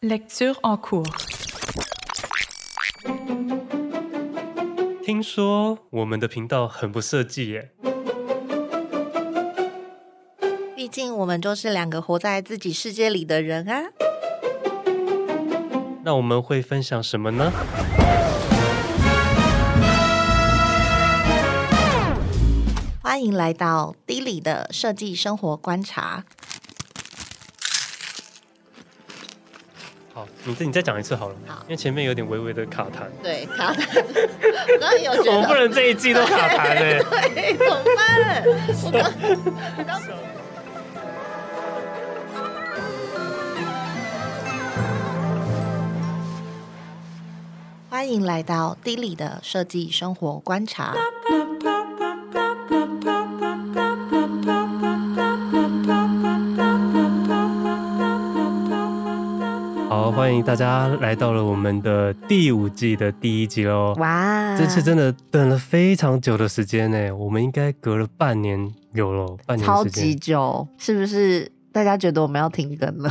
Lecture en cours。听说我们的频道很不设计耶。毕竟我们就是两个活在自己世界里的人啊。那我们会分享什么呢？欢迎来到 D 里的设计生活观察。你再你再讲一次好了，好，因为前面有点微微的卡痰。对，卡痰。我刚刚有觉得，我不能这一季都卡痰嘞。对，怎么办？我刚，我刚。欢迎来到 D 里的设计生活观察。欢迎大家来到了我们的第五季的第一集喽！哇，这次真的等了非常久的时间呢，我们应该隔了半年有了，半年超级久，是不是？大家觉得我们要停更了，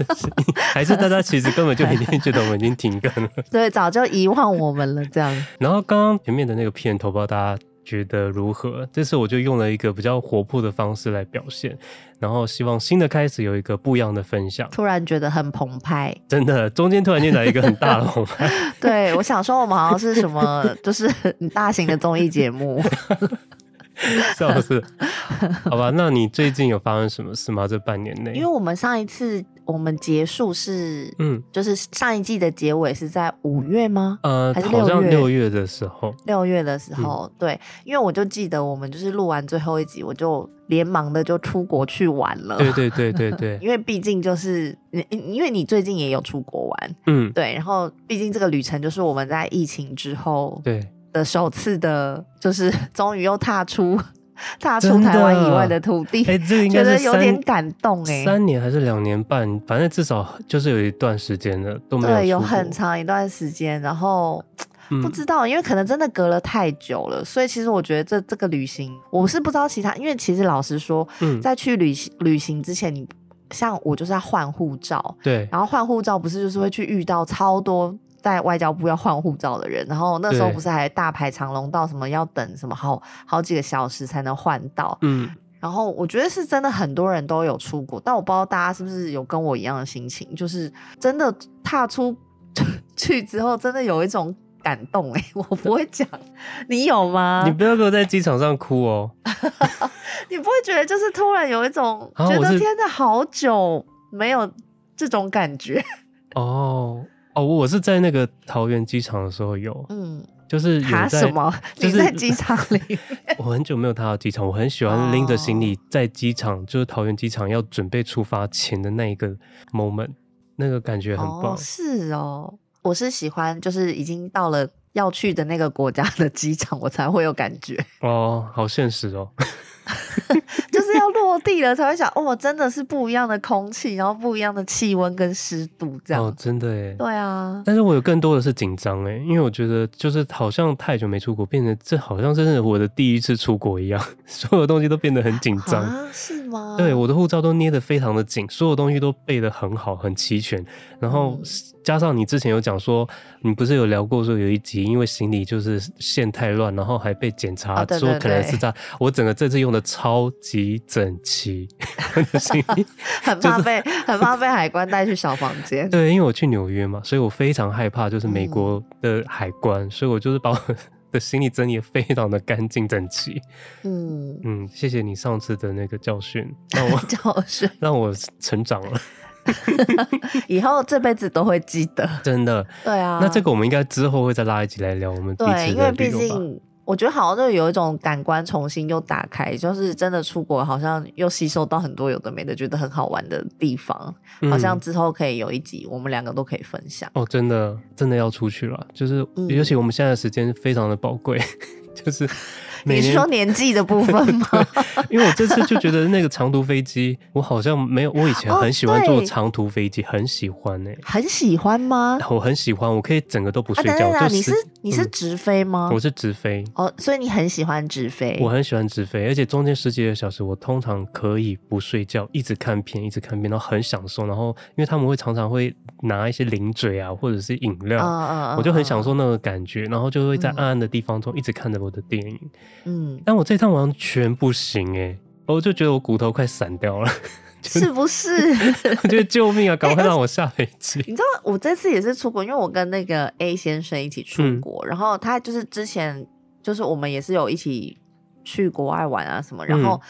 还是大家其实根本就已经觉得我们已经停更了？对，早就遗忘我们了这样。然后刚刚前面的那个片头，不知道大家觉得如何？这次我就用了一个比较活泼的方式来表现，然后希望新的开始有一个不一样的分享。突然觉得很澎湃，真的，中间突然间来一个很大的澎湃。对，我想说我们好像是什么，就是大型的综艺节目。笑死，好吧，那你最近有发生什么事吗？这半年内，因为我们上一次我们结束是，嗯，就是上一季的结尾是在五月吗？呃，还是六月？好像六月的时候。六月的时候，嗯，对，因为我就记得我们就是录完最后一集，我就连忙的就出国去玩了。对对对对对，因为毕竟就是，因为你最近也有出国玩，嗯，对，然后毕竟这个旅程就是我们在疫情之后，对。的首次的，就是终于又踏出 踏出台湾以外的土地，哎、欸，这个应该是觉得有点感动哎、欸。三年还是两年半，反正至少就是有一段时间了，都没有。对，有很长一段时间，然后、嗯、不知道，因为可能真的隔了太久了，所以其实我觉得这这个旅行，我是不知道其他，因为其实老实说，嗯，在去旅行旅行之前，你像我就是要换护照，对，然后换护照不是就是会去遇到超多。在外交部要换护照的人，然后那时候不是还大排长龙到什么要等什么好好几个小时才能换到，嗯，然后我觉得是真的很多人都有出国，但我不知道大家是不是有跟我一样的心情，就是真的踏出 去之后，真的有一种感动哎、欸，我不会讲，你有吗？你不要给我在机场上哭哦，你不会觉得就是突然有一种觉得天哪，好久没有这种感觉？哦。哦，我是在那个桃园机场的时候有，嗯，就是有在什么？就是在机场里。我很久没有踏到机场，我很喜欢拎着行李在机场，哦，就是桃园机场要准备出发前的那一个 moment，那个感觉很棒。哦，是哦，我是喜欢，就是已经到了要去的那个国家的机场，我才会有感觉。哦，好现实哦。就是要落地了才会想，哦，真的是不一样的空气，然后不一样的气温跟湿度，这样。哦，真的耶。对啊。但是我有更多的是紧张哎，因为我觉得就是好像太久没出国，变成这好像真是我的第一次出国一样，所有东西都变得很紧张。啊，是吗？对，我的护照都捏得非常的紧，所有东西都备得很好，很齐全，然后。嗯加上你之前有讲说，你不是有聊过说有一集，因为行李就是线太乱，然后还被检查说可能是这样。我整个这次用的超级整齐 很怕被很怕被海关带去小房间。对，因为我去纽约嘛，所以我非常害怕就是美国的海关，嗯、所以我就是把我的行李整理非常的干净整齐。嗯嗯，谢谢你上次的那个教训，让我 教训让我成长了。以后这辈子都会记得，真的。对啊，那这个我们应该之后会再拉一集来聊我们。对，因为毕竟我觉得好像就有一种感官重新又打开，就是真的出国，好像又吸收到很多有的没的，觉得很好玩的地方。嗯、好像之后可以有一集，我们两个都可以分享。哦，真的，真的要出去了，就是尤其我们现在的时间非常的宝贵。就是你是说年纪的部分吗？因为我这次就觉得那个长途飞机，我好像没有。我以前很喜欢坐长途飞机，很喜欢呢、欸。很喜欢吗？我很喜欢，我可以整个都不睡觉。啊、就是、你是你是直飞吗、嗯？我是直飞。哦，所以你很喜欢直飞？我很喜欢直飞，而且中间十几个小时，我通常可以不睡觉，一直看片，一直看片，然后很享受。然后因为他们会常常会拿一些零嘴啊，或者是饮料，嗯嗯嗯、我就很享受那个感觉，然后就会在暗暗的地方中一直看着我的电影。嗯，但我这趟完全不行哎、欸，我就觉得我骨头快散掉了，是不是？我觉得救命啊，赶快让我下飞机、欸。你知道我这次也是出国，因为我跟那个 A 先生一起出国，嗯、然后他就是之前就是我们也是有一起去国外玩啊什么，然后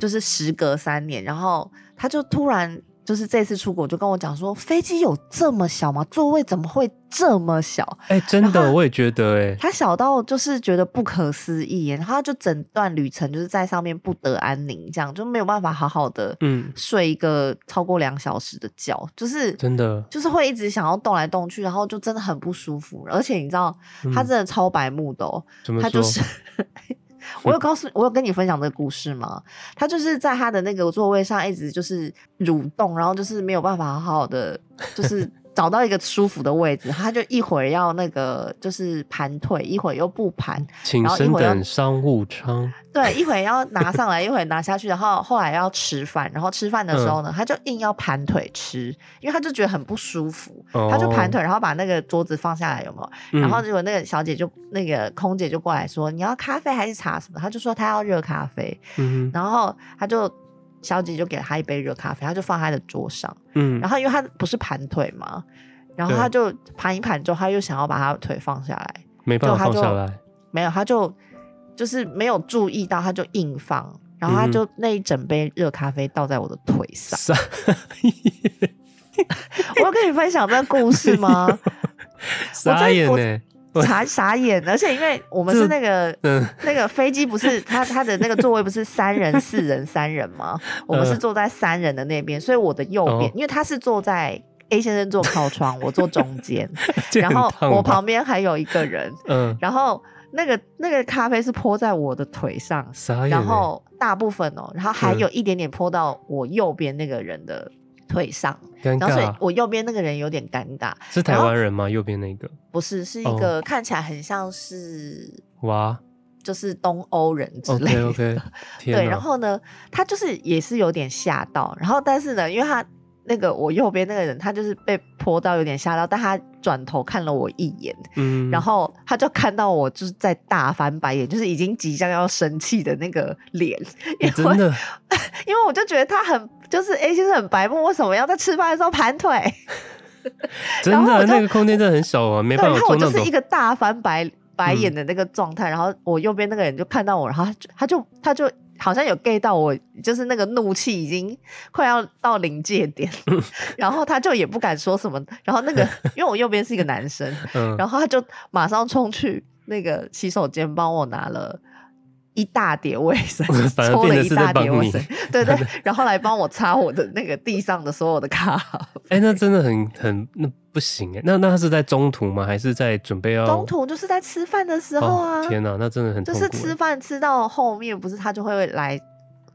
就是时隔三年，然后他就突然。就是这次出国就跟我讲说，飞机有这么小吗？座位怎么会这么小？哎、欸，真的，我也觉得、欸，哎，他小到就是觉得不可思议，然后他就整段旅程就是在上面不得安宁，这样就没有办法好好的嗯睡一个超过两小时的觉，嗯、就是真的，就是会一直想要动来动去，然后就真的很不舒服。而且你知道，他真的超白目的哦，嗯、他就是。我有告诉，我有跟你分享这个故事吗？他就是在他的那个座位上一直就是蠕动，然后就是没有办法好好的，就是。找到一个舒服的位置，他就一会儿要那个就是盘腿，一会儿又不盘，请升等商务舱。对，一会儿要拿上来，一会儿拿下去，然后后来要吃饭，然后吃饭的时候呢，嗯、他就硬要盘腿吃，因为他就觉得很不舒服，哦、他就盘腿，然后把那个桌子放下来，有没有？嗯、然后结果那个小姐就那个空姐就过来说：“你要咖啡还是茶什么？”他就说他要热咖啡，嗯、然后他就。小姐就给了他一杯热咖啡，他就放在他的桌上。嗯，然后因为他不是盘腿嘛，然后他就盘一盘之后，他又想要把他的腿放下来，没办法放下来，没有，他就就是没有注意到，他就硬放，然后他就那一整杯热咖啡倒在我的腿上。嗯、我要跟你分享这个故事吗？傻眼呢。傻傻眼，而且因为我们是那个、嗯、那个飞机不是他他的那个座位不是三人四人三人吗？我们是坐在三人的那边，所以我的右边，哦、因为他是坐在 A 先生坐靠窗，我坐中间，然后我旁边还有一个人，嗯，然后那个那个咖啡是泼在我的腿上，然后大部分哦，然后还有一点点泼到我右边那个人的。腿上，然后所以我右边那个人有点尴尬。是台湾人吗？右边那个不是，是一个看起来很像是哇，就是东欧人之类的。OK，, 对，然后呢，他就是也是有点吓到，然后但是呢，因为他。那个我右边那个人，他就是被泼到有点吓到，但他转头看了我一眼，嗯，然后他就看到我就是在大翻白眼，就是已经即将要生气的那个脸，因为、欸、真的，因为我就觉得他很就是 A 先生很白目，为什么要在吃饭的时候盘腿？真的，那个空间真的很小啊，没办法。然后我就是一个大翻白白眼的那个状态，嗯、然后我右边那个人就看到我，然后他就他就。好像有 get 到我，就是那个怒气已经快要到临界点，然后他就也不敢说什么，然后那个 因为我右边是一个男生，然后他就马上冲去那个洗手间帮我拿了一大叠卫生，抽了一大叠卫生，对对，然后来帮我擦我的那个地上的所有的咖啡。哎，那真的很很那不行哎，那那他是在中途吗？还是在准备要？中途就是在吃饭的时候啊！天哪，那真的很就是吃饭吃到后面，不是他就会来，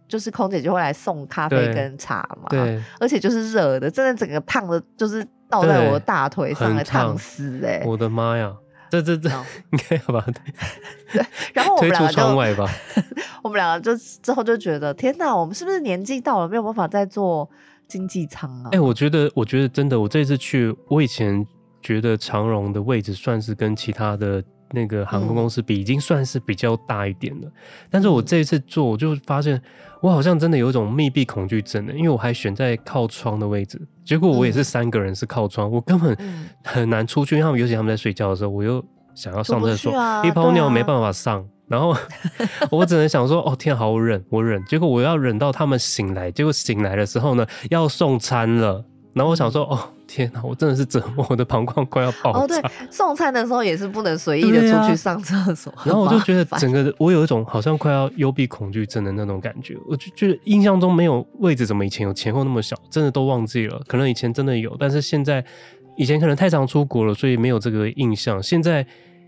就是空姐就会来送咖啡跟茶嘛。对，而且就是热的，真的整个烫的，就是倒在我的大腿上来烫死哎！我的妈呀！这这这 应该要把它对，然后我们两个就窗外吧。我们两个就之后就觉得，天哪，我们是不是年纪到了，没有办法再坐经济舱啊？哎、欸，我觉得，我觉得真的，我这次去，我以前觉得长荣的位置算是跟其他的那个航空公司比，已经算是比较大一点了。嗯、但是我这一次坐，我就发现我好像真的有一种密闭恐惧症的，因为我还选在靠窗的位置。结果我也是三个人是靠窗，嗯、我根本很难出去，因为他们尤其他们在睡觉的时候，我又想要上厕所，啊、一泡尿没办法上，啊、然 后我只能想说，哦天，好我忍，我忍。结果我要忍到他们醒来，结果醒来的时候呢，要送餐了。然后我想说，哦天哪，我真的是折磨，我的膀胱快要爆炸。哦对，送餐的时候也是不能随意的出去上厕所。啊、然后我就觉得整个我有一种好像快要幽闭恐惧症的那种感觉。我就觉得印象中没有位置，怎么以前有前后那么小，真的都忘记了。可能以前真的有，但是现在以前可能太常出国了，所以没有这个印象。现在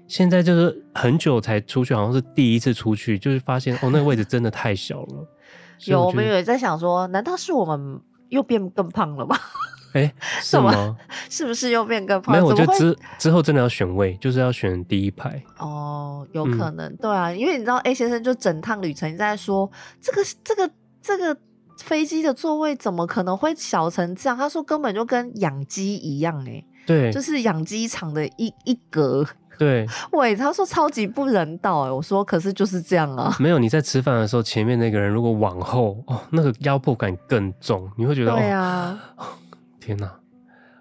现在就是很久才出去，好像是第一次出去，就是发现哦，那个位置真的太小了。有，我们有在想说，难道是我们又变更胖了吗？哎、欸，是吗？是不是又变更胖？没有，我觉得之之后真的要选位，就是要选第一排。哦，有可能，嗯、对啊，因为你知道 A 先生就整趟旅程在说，这个这个这个飞机的座位怎么可能会小成这样？他说根本就跟养鸡一样、欸，哎，对，就是养鸡场的一一格。对，喂，他说超级不人道哎，我说可是就是这样啊。没有，你在吃饭的时候，前面那个人如果往后哦，那个压迫感更重，你会觉得对啊、哦，天哪！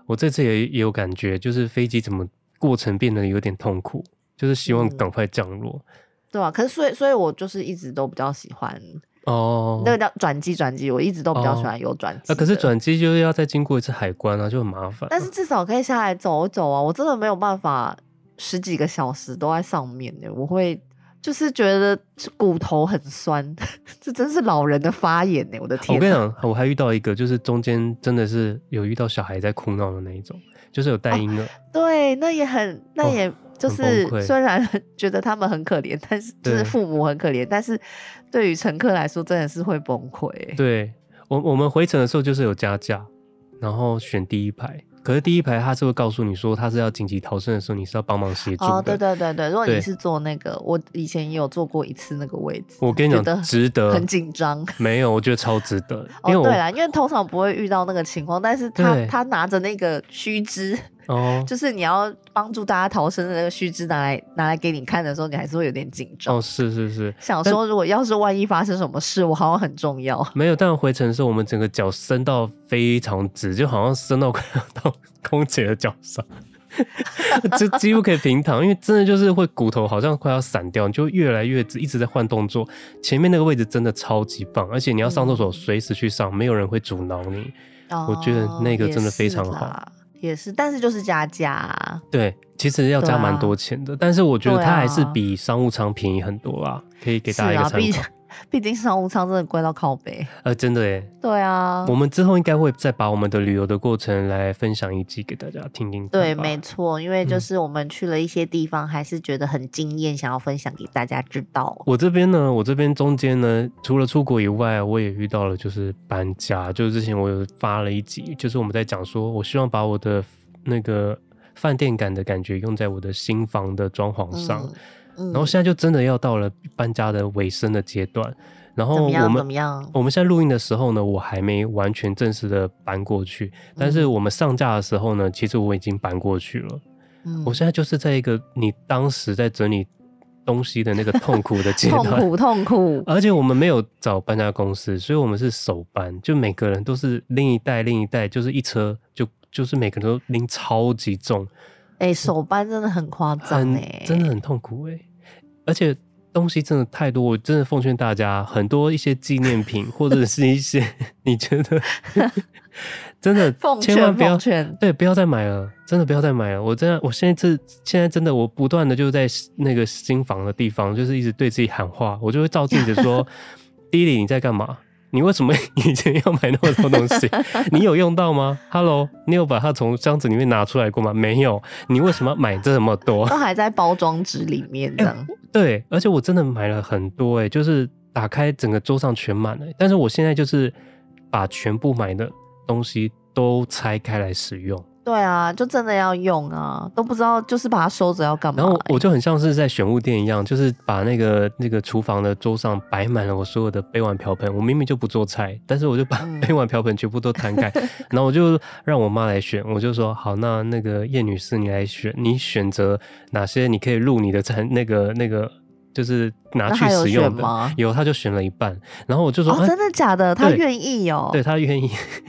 我这次也也有感觉，就是飞机怎么过程变得有点痛苦，就是希望赶快降落。嗯、对啊，可是所以所以我就是一直都比较喜欢哦，那个叫转机转机，我一直都比较喜欢有转机。那、哦啊、可是转机就是要再经过一次海关啊，就很麻烦。但是至少可以下来走一走啊，我真的没有办法。十几个小时都在上面呢，我会就是觉得骨头很酸，这真是老人的发言呢！我的天，我跟你讲，我还遇到一个，就是中间真的是有遇到小孩在哭闹的那一种，就是有带婴儿、哦，对，那也很，那也就是虽然觉得他们很可怜，但是就是父母很可怜，但是对于乘客来说真的是会崩溃。对我，我们回程的时候就是有加价，然后选第一排。可是第一排他是会告诉你说，他是要紧急逃生的时候，你是要帮忙协助的。哦，对对对对，如果你是坐那个，我以前也有坐过一次那个位置。我跟你讲，值得，很紧张。没有，我觉得超值得。哦，对啦，因为通常不会遇到那个情况，但是他他拿着那个须知。哦，就是你要帮助大家逃生的那个须知拿来拿来给你看的时候，你还是会有点紧张。哦，是是是，想说如果要是万一发生什么事，我好像很重要。没有，但回程的时候，我们整个脚伸到非常直，就好像伸到快要到空姐的脚上，就几乎可以平躺，因为真的就是会骨头好像快要散掉，你就越来越直，一直在换动作。前面那个位置真的超级棒，而且你要上厕所随时去上，嗯、没有人会阻挠你。哦，我觉得那个真的非常好。也是，但是就是加价、啊。对，其实要加蛮多钱的、啊，但是我觉得它还是比商务舱便宜很多啦、啊，可以给大家一个参考。毕竟商务舱真的贵到靠背，呃，真的耶。对啊，我们之后应该会再把我们的旅游的过程来分享一集给大家听听。对，没错，因为就是我们去了一些地方，还是觉得很惊艳，想要分享给大家知道。我这边呢，我这边中间呢，除了出国以外，我也遇到了就是搬家。就是之前我有发了一集，就是我们在讲说，我希望把我的那个饭店感的感觉用在我的新房的装潢上。嗯然后现在就真的要到了搬家的尾声的阶段，然后我们怎么样？我们现在录音的时候呢，我还没完全正式的搬过去，但是我们上架的时候呢，其实我已经搬过去了。嗯，我现在就是在一个你当时在整理东西的那个痛苦的阶段，痛苦痛苦。而且我们没有找搬家公司，所以我们是手搬，就每个人都是拎一袋拎一袋，就是一车就就是每个人都拎超级重。哎、欸，手搬真的很夸张哎，真的很痛苦哎、欸，而且东西真的太多，我真的奉劝大家，很多一些纪念品 或者是一些 你觉得 真的千万不要对，不要再买了，真的不要再买了。我真的，我现在是现在真的，我不断的就在那个新房的地方，就是一直对自己喊话，我就会照镜子说：“弟弟，你在干嘛？”你为什么 以前要买那么多东西？你有用到吗？Hello，你有把它从箱子里面拿出来过吗？没有。你为什么要买这么多？都还在包装纸里面这样、欸。对，而且我真的买了很多、欸，哎，就是打开整个桌上全满了。但是我现在就是把全部买的东西都拆开来使用。对啊，就真的要用啊，都不知道就是把它收着要干嘛。然后我就很像是在选物店一样，就是把那个那个厨房的桌上摆满了我所有的杯碗瓢盆。我明明就不做菜，但是我就把杯碗瓢盆全部都摊开，嗯、然后我就让我妈来选。我就说好，那那个叶女士你来选，你选择哪些你可以入你的餐那个那个。就是拿去使用的，有，有他就选了一半，然后我就说，哦，真的假的？他愿意哦，对他愿意，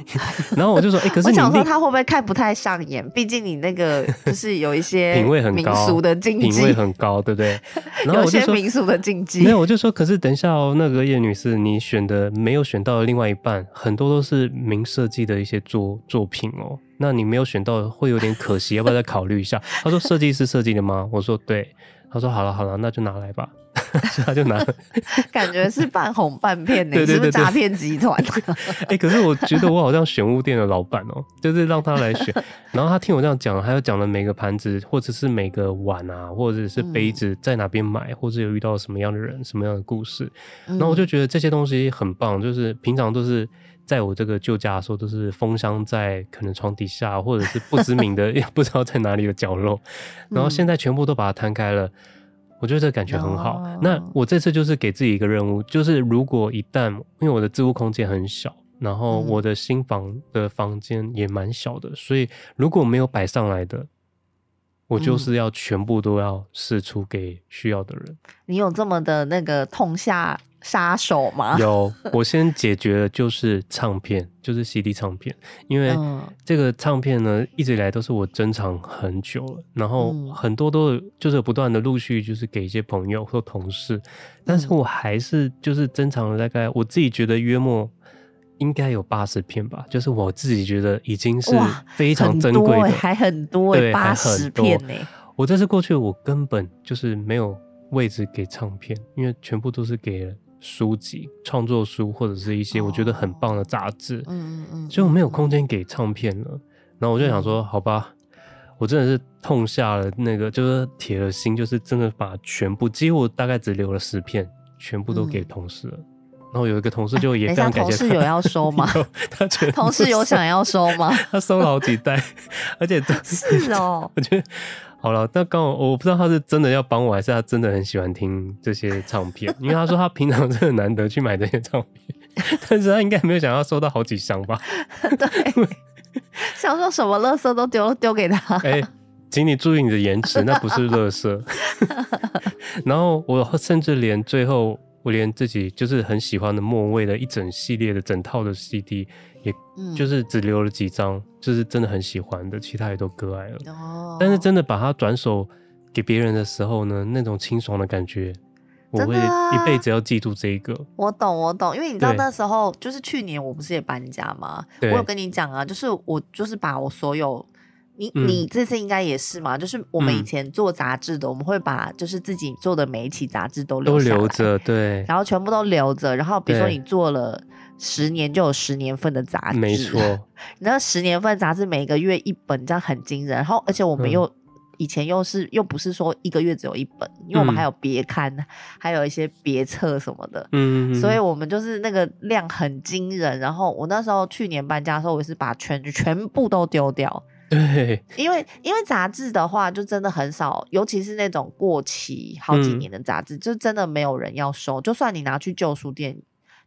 然后我就说，哎、欸，可是你我想说他会不会看不太上眼？毕竟你那个就是有一些品味很高，民俗的禁忌，品味很高，对不对？然后我就说有些民俗的禁忌，没有，我就说，可是等一下哦，那个叶女士，你选的没有选到的另外一半，很多都是名设计的一些作作品哦，那你没有选到，会有点可惜，要不要再考虑一下？他说设计师设计的吗？我说对。他说好了好了，那就拿来吧。他就拿了，感觉是半哄半骗呢，是不是诈骗集团？哎、欸，可是我觉得我好像选物店的老板哦、喔，就是让他来选，然后他听我这样讲，还有讲了每个盘子或者是每个碗啊，或者是杯子在哪边买，或者有遇到什么样的人、什么样的故事，然后我就觉得这些东西很棒，就是平常都是在我这个旧家的时候都是封箱在可能床底下，或者是不知名的 也不知道在哪里的角落，然后现在全部都把它摊开了。我觉得这个感觉很好。Oh. 那我这次就是给自己一个任务，就是如果一旦因为我的置物空间很小，然后我的新房的房间也蛮小的，嗯，所以如果没有摆上来的，我就是要全部都要释出给需要的人。嗯。你有这么的那个痛下杀手吗？有，我先解决的就是唱片，就是 CD 唱片，因为这个唱片呢，一直以来都是我珍藏很久了，然后很多都就是不断的陆续就是给一些朋友或同事，但是我还是就是珍藏了大概我自己觉得约莫应该有八十片吧，就是我自己觉得已经是非常珍贵的，还很多对，八十片呢。我这次过去，我根本就是没有位置给唱片，因为全部都是给了。书籍、创作书或者是一些我觉得很棒的杂志，嗯嗯嗯，所以我没有空间给唱片了。然后我就想说，好吧，我真的是痛下了那个，就是铁了心，就是真的把全部，几乎大概只留了十片，全部都给同事了。然后有一个同事就也非常感谢，同事有要收吗？他同事有想要收吗？他收了好几袋，而且是哦，我觉得。好了，那刚好我不知道他是真的要帮我，还是他真的很喜欢听这些唱片。因为他说他平常真的难得去买这些唱片，但是他应该没有想要收到好几箱吧？对，想说什么垃圾都丢丢给他。哎、欸，请你注意你的言辞，那不是垃圾。然后我甚至连最后，我连自己就是很喜欢的莫文蔚的一整系列的整套的 CD。也就是只留了几张，嗯，就是真的很喜欢的，其他也都割爱了。哦，但是真的把它转手给别人的时候呢，那种清爽的感觉，我会一辈子要记住这一个。我懂，我懂，因为你知道那时候就是去年我不是也搬家吗？我有跟你讲啊，就是我就是把我所有。你你这次应该也是嘛？就是我们以前做杂志的，嗯，我们会把就是自己做的每一期杂志都留，都留着，对，然后全部都留着。然后比如说你做了十年，就有十年份的杂志，没错。那十年份杂志每个月一本，这样很惊人。然后而且我们又，嗯，以前又是又不是说一个月只有一本，因为我们还有别刊，嗯，还有一些别册什么的，嗯，所以我们就是那个量很惊人。然后我那时候去年搬家的时候，我也是把全全部都丢掉。对，因为因为杂志的话，就真的很少，尤其是那种过期好几年的杂志，嗯，就真的没有人要收。就算你拿去旧书店，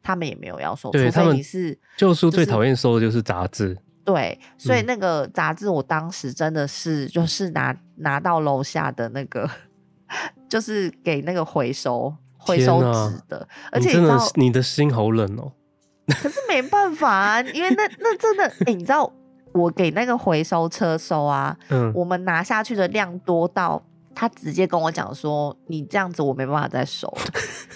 他们也没有要收。对，除非你是旧书最讨厌收的就是杂志。对，所以那个杂志，我当时真的是就是拿拿到楼下的那个，就是给那个回收回收纸的。而且你，你真的你的心好冷哦。可是没办法啊，因为那那真的，哎，你知道。我给那个回收车收啊，嗯，我们拿下去的量多到他直接跟我讲说，你这样子我没办法再收。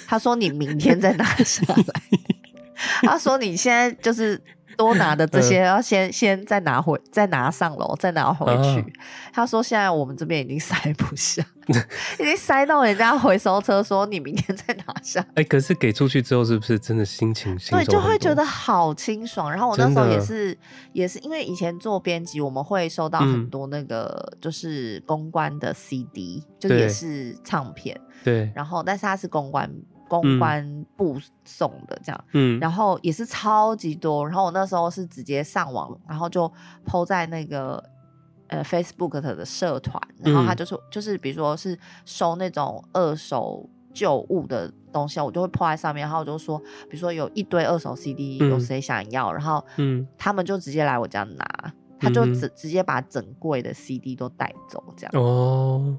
他说你明天再拿下来。他说你现在就是。多拿的这些要先、嗯、先再拿回，再拿上楼，再拿回去、啊。他说现在我们这边已经塞不下，已经塞到人家回收车说你明天再拿下。哎、欸，可是给出去之后是不是真的心情？对，就会觉得好清爽。然后我那时候也是也是因为以前做编辑，我们会收到很多那个就是公关的 CD，、嗯、就也是唱片。对，然后但是它是公关。公关部送的这样，嗯，然后也是超级多，然后我那时候是直接上网，然后就 po 在那个呃 Facebook 的社团，然后他就说、是，就是比如说是收那种二手旧物的东西，我就会 po 在上面，然后我就说，比如说有一堆二手 CD，有谁想要，嗯、然后嗯，他们就直接来我家拿，他就直、嗯、直接把整柜的 CD 都带走这样，哦，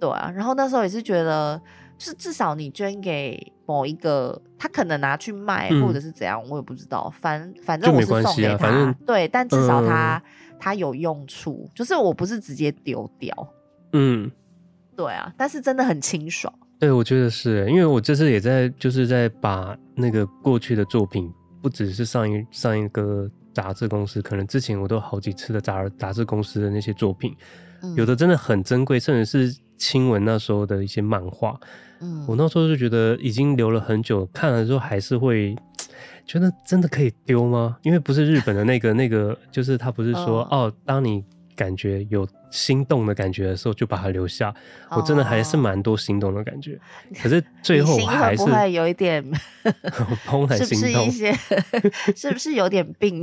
对啊，然后那时候也是觉得。是至少你捐给某一个，他可能拿去卖，或者是怎样，嗯、我也不知道。反反正我是送给他，啊、对，但至少他、嗯、他有用处，就是我不是直接丢掉。嗯，对啊，但是真的很清爽。对，我觉得是因为我这次也在就是在把那个过去的作品，不只是上一上一个杂志公司，可能之前我都好几次的杂杂志公司的那些作品。有的真的很珍贵，甚至是亲吻那时候的一些漫画。嗯，我那时候就觉得已经留了很久，看了之后还是会 觉得真的可以丢吗？因为不是日本的那个那个，就是他不是说哦，哦，当你感觉有。心动的感觉的时候，就把它留下。我真的还是蛮多心动的感觉，哦、可是最后还是有一点，怦然心动。是不是一些？是不是有点病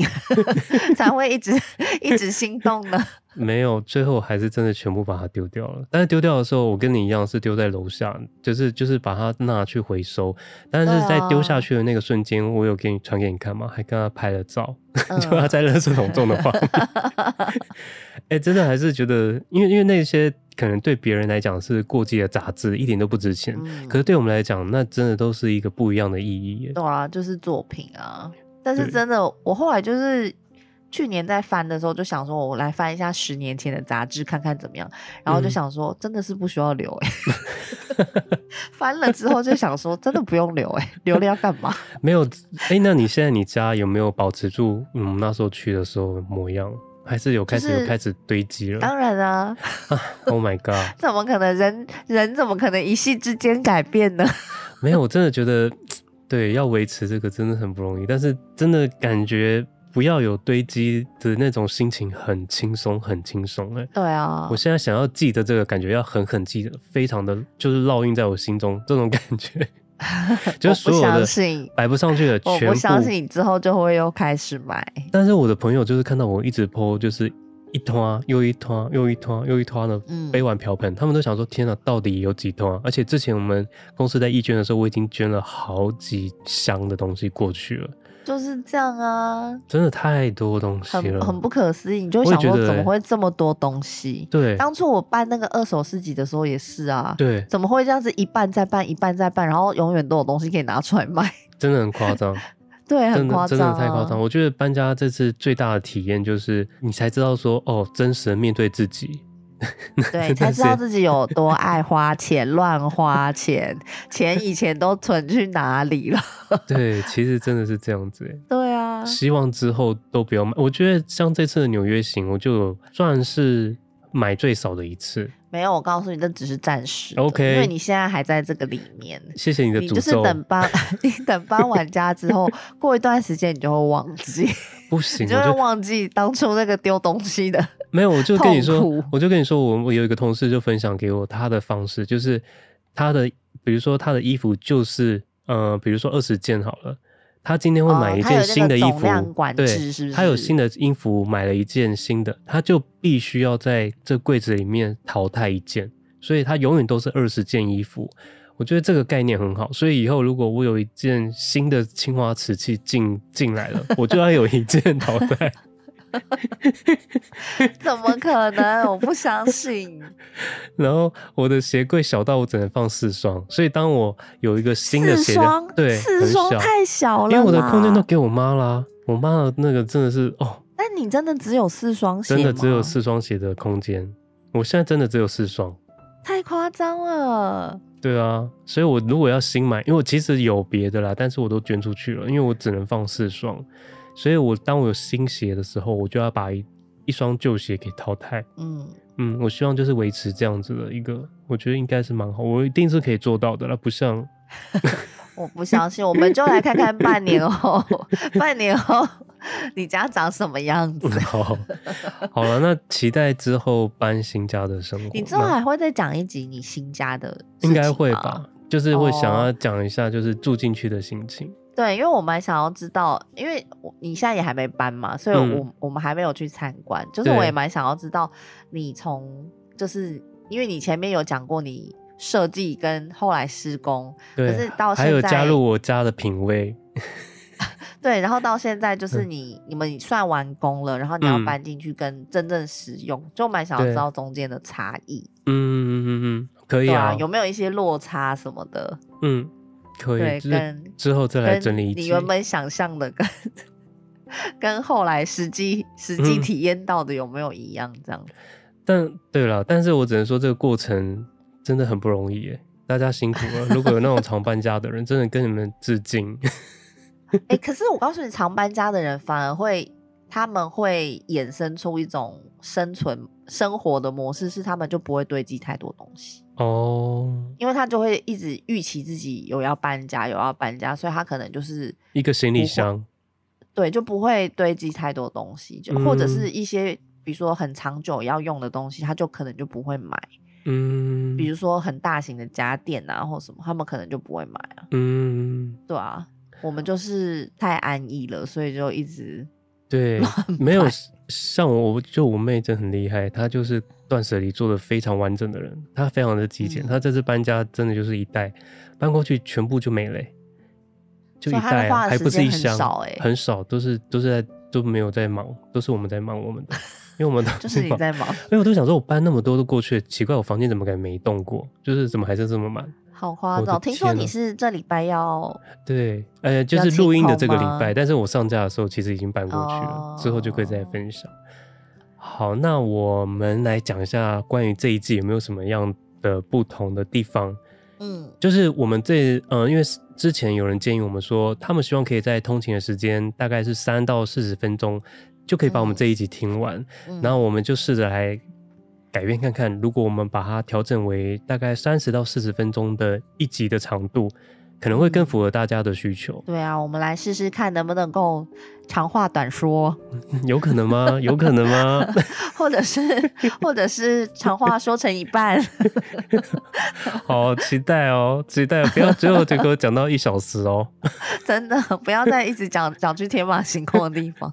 才会一直 一直心动呢？没有，最后还是真的全部把它丢掉了。但是丢掉的时候，我跟你一样是丢在楼下，就是就是把它拿去回收。但是在丢下去的那个瞬间，我有给你传给你看吗？还跟他拍了照，嗯、就他在垃圾桶中的话。哎、欸，真的还是觉得，因为因为那些可能对别人来讲是过季的杂志，一点都不值钱。嗯、可是对我们来讲，那真的都是一个不一样的意义。对啊，就是作品啊。但是真的，我后来就是。去年在翻的时候，就想说，我来翻一下十年前的杂志，看看怎么样。然后就想说，真的是不需要留哎、欸。翻了之后就想说，真的不用留哎、欸，留了要干嘛？没有哎、欸，那你现在你家有没有保持住嗯那时候去的时候模样？还是有开始有开始堆积了？当然啊！Oh my god！怎么可能人人怎么可能一夕之间改变呢？没有，我真的觉得 对要维持这个真的很不容易，但是真的感觉。不要有堆积的那种心情，很轻松，很轻松哎。对啊，我现在想要记得这个感觉，要狠狠记得，非常的就是烙印在我心中，这种感觉，就是所有的摆不上去的全部。我不相信你之后就会又开始买。但是我的朋友就是看到我一直 po，就是一拖又一拖又一拖又一拖的杯碗瓢盆，嗯、他们都想说：天哪，到底有几团？而且之前我们公司在义捐的时候，我已经捐了好几箱的东西过去了。就是这样啊，真的太多东西了，很很不可思议。你就想说，怎么会这么多东西？对，当初我办那个二手市集的时候也是啊，对，怎么会这样子一半再办，一半再办，然后永远都有东西可以拿出来卖？真的很夸张，对，很夸张，真的太夸张。我觉得搬家这次最大的体验就是，你才知道说，哦，真实的面对自己。对，才知道自己有多爱花钱，乱花钱，钱以前都存去哪里了？对，其实真的是这样子。对啊，希望之后都不要买。我觉得像这次的纽约行，我就算是买最少的一次。没有，我告诉你，这只是暂时。OK，因为你现在还在这个里面。谢谢你的诅咒。你就是等搬，你等搬完家之后，过一段时间你就会忘记。不行，你就会忘记当初那个丢东西的。没有，我就跟你说，我就跟你说，我我有一个同事就分享给我他的方式，就是他的，比如说他的衣服就是，呃，比如说二十件好了，他今天会买一件新的衣服，哦、对，是是他有新的衣服，买了一件新的，他就必须要在这柜子里面淘汰一件，所以他永远都是二十件衣服。我觉得这个概念很好，所以以后如果我有一件新的青花瓷器进进来了，我就要有一件淘汰。怎么可能？我不相信。然后我的鞋柜小到我只能放四双，所以当我有一个新的鞋，双对，四双太小了，因为我的空间都给我妈啦。我妈的那个真的是哦。但你真的只有四双鞋？真的只有四双鞋的空间。我现在真的只有四双，太夸张了。对啊，所以我如果要新买，因为我其实有别的啦，但是我都捐出去了，因为我只能放四双。所以，我当我有新鞋的时候，我就要把一一双旧鞋给淘汰。嗯嗯，我希望就是维持这样子的一个，我觉得应该是蛮好，我一定是可以做到的了。不像 我不相信，我们就来看看半年后，半年后你家长什么样子。好，好了，那期待之后搬新家的生活。你之后还会再讲一集你新家的？应该会吧，就是会想要讲一下，就是住进去的心情。对，因为我蛮想要知道，因为你现在也还没搬嘛，所以我、嗯、我们还没有去参观。就是我也蛮想要知道，你从就是因为你前面有讲过你设计跟后来施工，对，可是到现在还有加入我家的品味。对，然后到现在就是你、嗯、你们算完工了，然后你要搬进去跟真正使用，嗯、就蛮想要知道中间的差异。嗯嗯嗯嗯，可以啊，啊，有没有一些落差什么的？嗯。可以，对，跟之后再来整理一下。你原本想象的跟跟后来实际实际体验到的有没有一样？这样、嗯？但对了，但是我只能说这个过程真的很不容易耶，大家辛苦了。如果有那种常搬家的人，真的跟你们致敬。哎、欸，可是我告诉你，常搬家的人反而会他们会衍生出一种生存生活的模式，是他们就不会堆积太多东西哦，因为他就会一直预期自己有要搬家，有要搬家，所以他可能就是一个行李箱，对，就不会堆积太多东西，就或者是一些比如说很长久要用的东西，他就可能就不会买。嗯，比如说很大型的家电啊，或什么，他们可能就不会买啊。嗯，对啊，我们就是太安逸了，所以就一直对，没有像我，就我妹真的很厉害，她就是断舍离做的非常完整的人，她非常的极简，她、嗯、这次搬家真的就是一袋搬过去全部就没了，就一袋、啊、还不是一箱，很少，都是都是在都没有在忙，都是我们在忙我们的。因为我们都就是你在忙，因为我都想说，我搬那么多都过去了，奇怪，我房间怎么感觉没动过？就是怎么还是这么满？好夸张！听说你是这礼拜要对，呃，就是录音的这个礼拜，但是我上架的时候其实已经搬过去了，哦、之后就可以再分享。好，那我们来讲一下关于这一季有没有什么样的不同的地方？嗯，就是我们这，呃，因为之前有人建议我们说，他们希望可以在通勤的时间大概是三到四十分钟。就可以把我们这一集听完，嗯、然后我们就试着来改变看看，如果我们把它调整为大概三十到四十分钟的一集的长度。可能会更符合大家的需求。对啊，我们来试试看能不能够长话短说。有可能吗？有可能吗？或者是，或者是长话说成一半。好期待哦，期待！不要最后就给我讲到一小时哦。真的，不要再一直讲讲去天马行空的地方，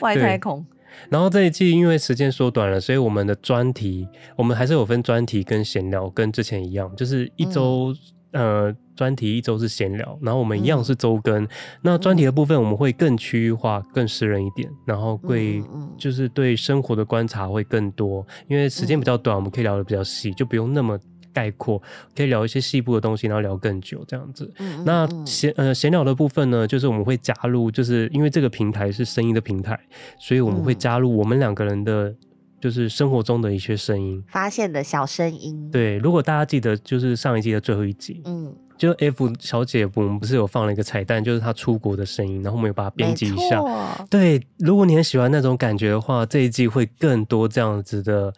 外太空。然后这一季因为时间缩短了，所以我们的专题，我们还是有分专题跟闲聊，跟之前一样，就是一周。嗯呃，专题一周是闲聊，然后我们一样是周更。嗯、那专题的部分我们会更区域化、更私人一点，然后会就是对生活的观察会更多，因为时间比较短，我们可以聊的比较细，就不用那么概括，可以聊一些细部的东西，然后聊更久这样子。嗯、那闲呃闲聊的部分呢，就是我们会加入，就是因为这个平台是声音的平台，所以我们会加入我们两个人的。就是生活中的一些声音，发现的小声音。对，如果大家记得，就是上一季的最后一集，嗯，就 F 小姐，我们不是有放了一个彩蛋，就是她出国的声音，然后我们有把它编辑一下。对，如果你很喜欢那种感觉的话，这一季会更多这样子的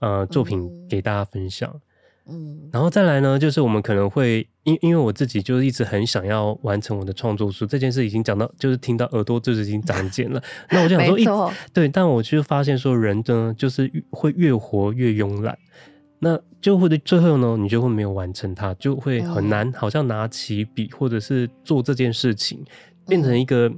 呃作品给大家分享。嗯，然后再来呢，就是我们可能会因因为我自己就是一直很想要完成我的创作书这件事，已经讲到就是听到耳朵就是已经长茧了。那我就想说，一对，但我就发现说，人呢就是会越活越慵懒，那就会最后呢，你就会没有完成它，就会很难，好像拿起笔或者是做这件事情，变成一个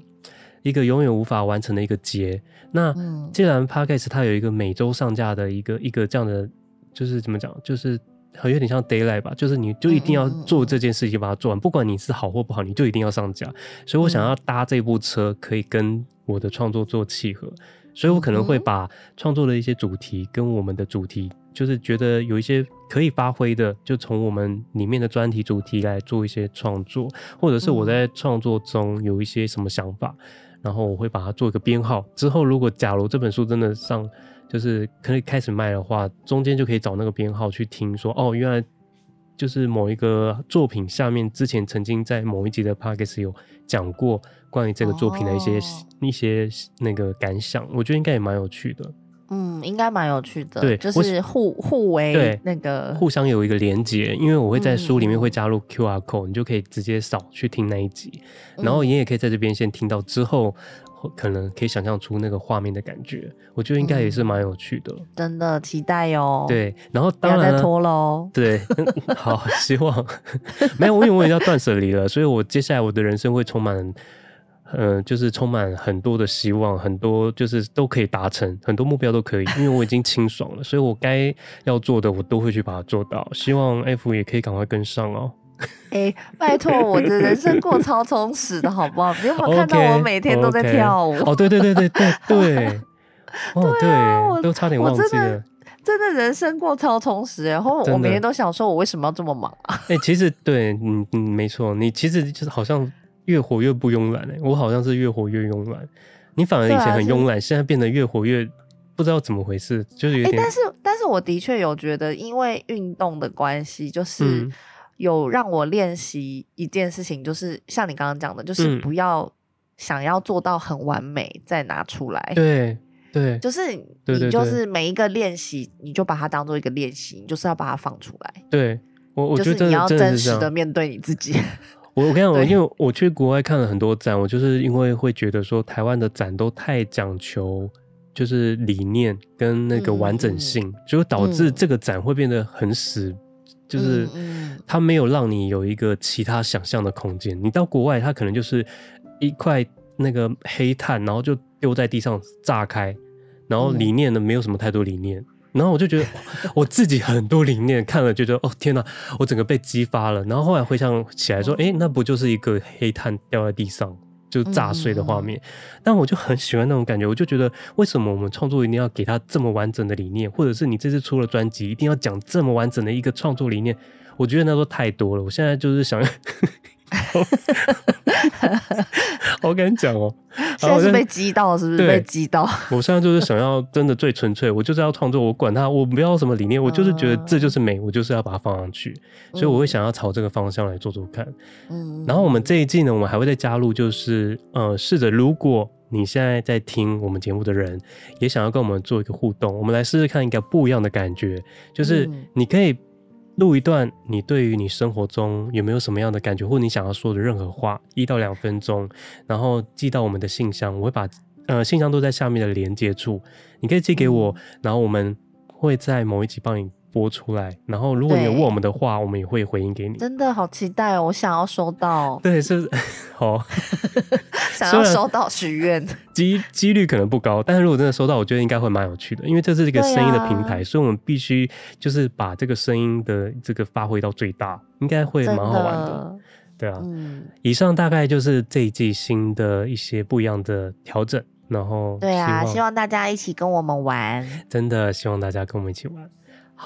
一个永远无法完成的一个结。那既然 Podcast 它有一个每周上架的一个一个这样的，就是怎么讲，就是。很有点像 Daylight 吧，就是你就一定要做这件事情，把它做完，不管你是好或不好，你就一定要上架。所以我想要搭这部车，可以跟我的创作做契合，所以我可能会把创作的一些主题跟我们的主题，就是觉得有一些可以发挥的，就从我们里面的专题主题来做一些创作，或者是我在创作中有一些什么想法，然后我会把它做一个编号。之后如果假如这本书真的上。就是可以开始卖的话，中间就可以找那个编号去听说，哦，原来就是某一个作品下面之前曾经在某一集的 Podcast 有讲过关于这个作品的一些、哦、一些那个感想，我觉得应该也蛮有趣的。嗯，应该蛮有趣的。对，就是互互为那个互相有一个连接，因为我会在书里面会加入 QR code，、嗯、你就可以直接扫去听那一集，然后你也可以在这边先听到之后。可能可以想象出那个画面的感觉，我觉得应该也是蛮有趣的、嗯。真的期待哦。对，然后当然不要再拖喽。对，好，希望没有，因为我也要断舍离了，所以我接下来我的人生会充满，嗯、呃，就是充满很多的希望，很多就是都可以达成，很多目标都可以，因为我已经清爽了，所以我该要做的我都会去把它做到。希望 F 也可以赶快跟上哦。哎、欸，拜托，我的人生过超充实的，好不好？你有没有看到我每天都在跳舞？Okay, okay. 哦，对对对对对对，哦对，我都差点忘记了。真的，人生过超充实，然后我每天都想说，我为什么要这么忙啊？哎、欸，其实对，嗯嗯，没错，你其实就是好像越活越不慵懒哎，我好像是越活越慵懒，你反而以前很慵懒，现在变得越活越不知道怎么回事，就是有点。欸、但是，但是我的确有觉得，因为运动的关系，就是。嗯有让我练习一件事情，就是像你刚刚讲的，就是不要想要做到很完美再拿出来。对对，就是你就是每一个练习，你就把它当做一个练习，你就是要把它放出来。对，我我觉得就是你要真实的面对你自己。我我跟你讲，因为我去国外看了很多展，我就是因为会觉得说台湾的展都太讲求就是理念跟那个完整性，嗯、就导致这个展会变得很死，嗯、就是它没有让你有一个其他想象的空间。你到国外，它可能就是一块那个黑炭，然后就丢在地上炸开，然后理念呢没有什么太多理念。然后我就觉得我自己很多理念看了，就觉得哦天哪，我整个被激发了。然后后来回想起来说，哎，那不就是一个黑炭掉在地上就炸碎的画面？但我就很喜欢那种感觉，我就觉得为什么我们创作一定要给他这么完整的理念，或者是你这次出了专辑一定要讲这么完整的一个创作理念？我觉得那都太多了。我现在就是想。我跟你讲哦，现在是被激到，是不是被激到？我现在就是想要真的最纯粹，我就是要创作，我管他，我不要什么理念，我就是觉得这就是美，我就是要把它放上去，所以我会想要朝这个方向来做做看。嗯，然后我们这一季呢，我们还会再加入，就是呃，试着如果你现在在听我们节目的人，也想要跟我们做一个互动，我们来试试看一个不一样的感觉，就是你可以。录一段你对于你生活中有没有什么样的感觉，或你想要说的任何话，一到两分钟，然后寄到我们的信箱，我会把呃信箱都在下面的连接处，你可以寄给我，嗯、然后我们会在某一集帮你播出来，然后如果你有问我们的话，我们也会回应给你。真的好期待哦，我想要收到。对，是 好，想要收到许愿，几几率可能不高，但是如果真的收到，我觉得应该会蛮有趣的，因为这是一个声音的平台，啊、所以我们必须就是把这个声音的这个发挥到最大，应该会蛮好玩的。的对啊，嗯，以上大概就是这一季新的一些不一样的调整，然后对啊，希望大家一起跟我们玩，真的希望大家跟我们一起玩。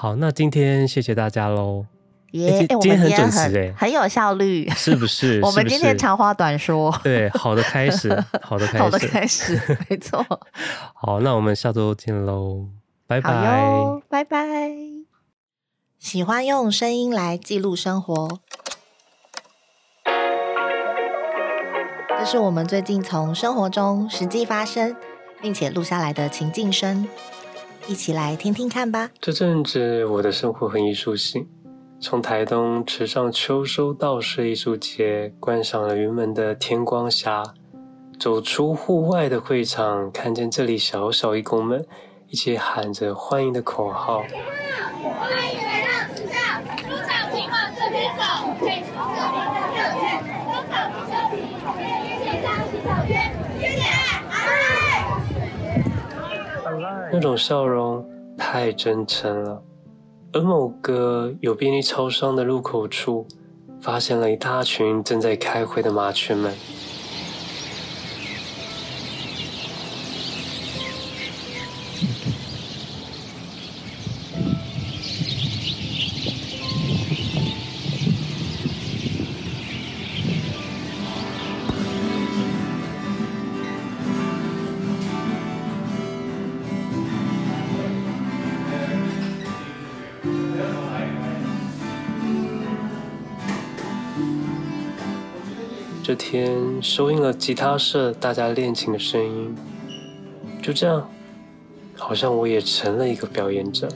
好，那今天谢谢大家喽。耶，今天很准时哎，很有效率，是不是？我们今天长话短说。对，好的开始，好的开始，好的开始，没错。好，那我们下周见喽，拜拜，拜拜。喜欢用声音来记录生活，这是我们最近从生活中实际发生，并且录下来的情境声。一起来听听看吧。这阵子我的生活很艺术性，从台东池上秋收稻穗艺术节观赏了云门的天光霞，走出户外的会场，看见这里小小义工们一起喊着欢迎的口号。欢迎来到池上，入场请往这边走，可以从这里到这边，中场休息，线上洗手间，谢谢。那种笑容太真诚了，而某个有便利超商的入口处，发现了一大群正在开会的麻雀们。这天收音了吉他社大家练琴的声音，就这样，好像我也成了一个表演者。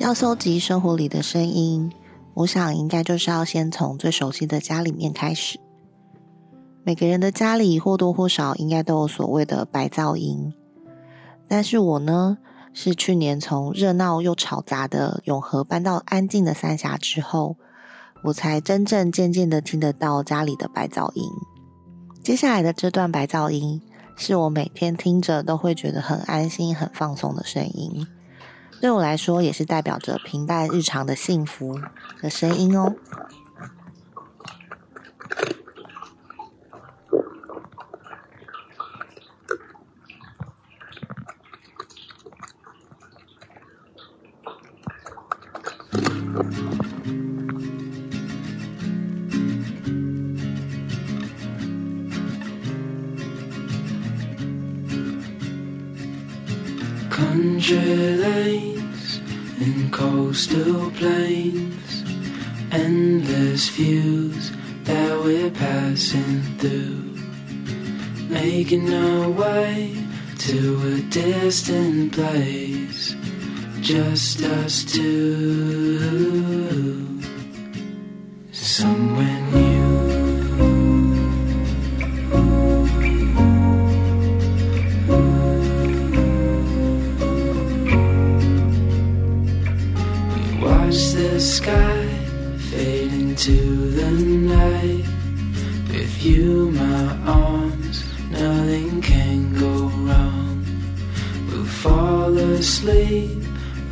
要搜集生活里的声音，我想应该就是要先从最熟悉的家里面开始。每个人的家里或多或少应该都有所谓的白噪音，但是我呢，是去年从热闹又吵杂的永和搬到安静的三峡之后，我才真正渐渐的听得到家里的白噪音。接下来的这段白噪音，是我每天听着都会觉得很安心、很放松的声音。对我来说，也是代表着平淡日常的幸福的声音哦。You, my arms, nothing can go wrong. We'll fall asleep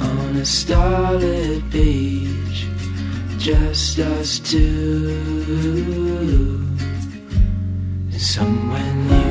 on a starlit beach, just us two, somewhere